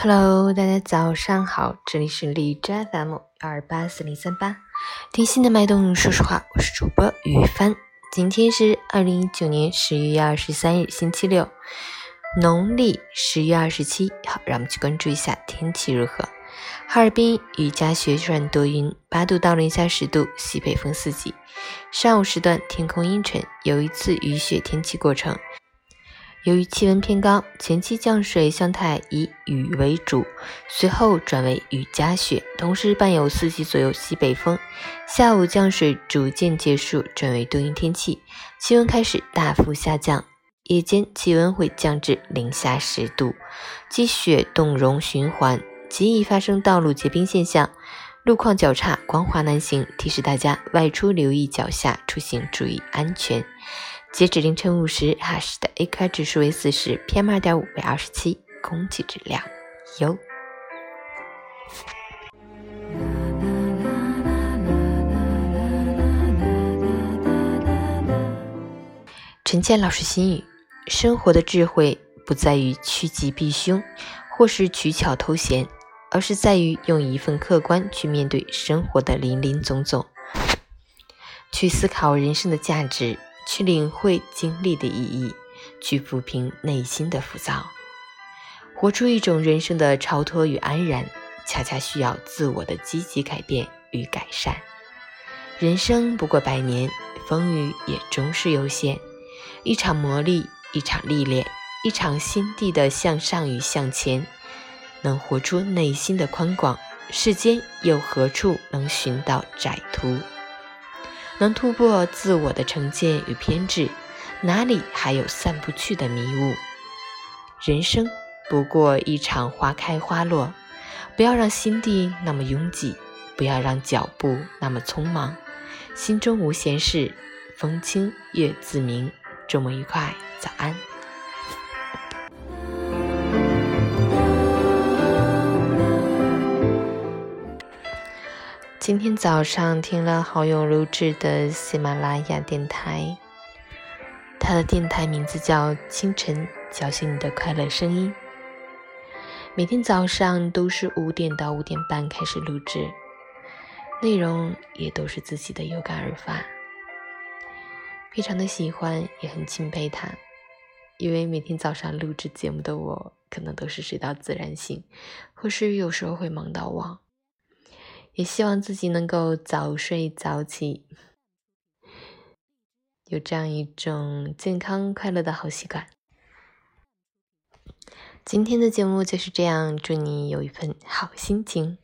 Hello，大家早上好，这里是荔枝 FM 二八四零三八，听心的脉动，说实话，我是主播雨帆。今天是二零一九年十一月二十三日，星期六，农历十月二十七。好，让我们去关注一下天气如何。哈尔滨雨夹雪转多云，八度到零下十度，西北风四级。上午时段天空阴沉，有一次雨雪天气过程。由于气温偏高，前期降水向态以雨为主，随后转为雨夹雪，同时伴有四级左右西北风。下午降水逐渐结束，转为多云天气，气温开始大幅下降，夜间气温会降至零下十度。积雪冻融循环，极易发生道路结冰现象，路况较差，光滑难行。提示大家外出留意脚下，出行注意安全。截止凌晨五时，哈市的 AQI 指数为四十，PM 二点五为二十七，空气质量优。陈倩老师心语：生活的智慧不在于趋吉避凶，或是取巧偷闲，而是在于用一份客观去面对生活的林林总总，去思考人生的价值。去领会经历的意义，去抚平内心的浮躁，活出一种人生的超脱与安然，恰恰需要自我的积极改变与改善。人生不过百年，风雨也终是有限。一场磨砺，一场历练，一场心地的向上与向前，能活出内心的宽广，世间又何处能寻到窄途？能突破自我的成见与偏执，哪里还有散不去的迷雾？人生不过一场花开花落，不要让心地那么拥挤，不要让脚步那么匆忙，心中无闲事，风清月自明。周末愉快，早安。今天早上听了好友录制的喜马拉雅电台，他的电台名字叫“清晨叫醒你的快乐声音”。每天早上都是五点到五点半开始录制，内容也都是自己的有感而发，非常的喜欢，也很钦佩他。因为每天早上录制节目的我，可能都是睡到自然醒，或是有时候会忙到忘。也希望自己能够早睡早起，有这样一种健康快乐的好习惯。今天的节目就是这样，祝你有一份好心情。